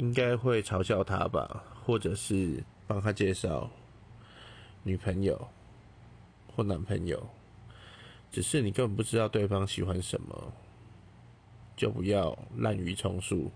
应该会嘲笑他吧或者是帮他介绍女朋友或男朋友只是你根本不知道对方喜欢什么就不要滥竽充数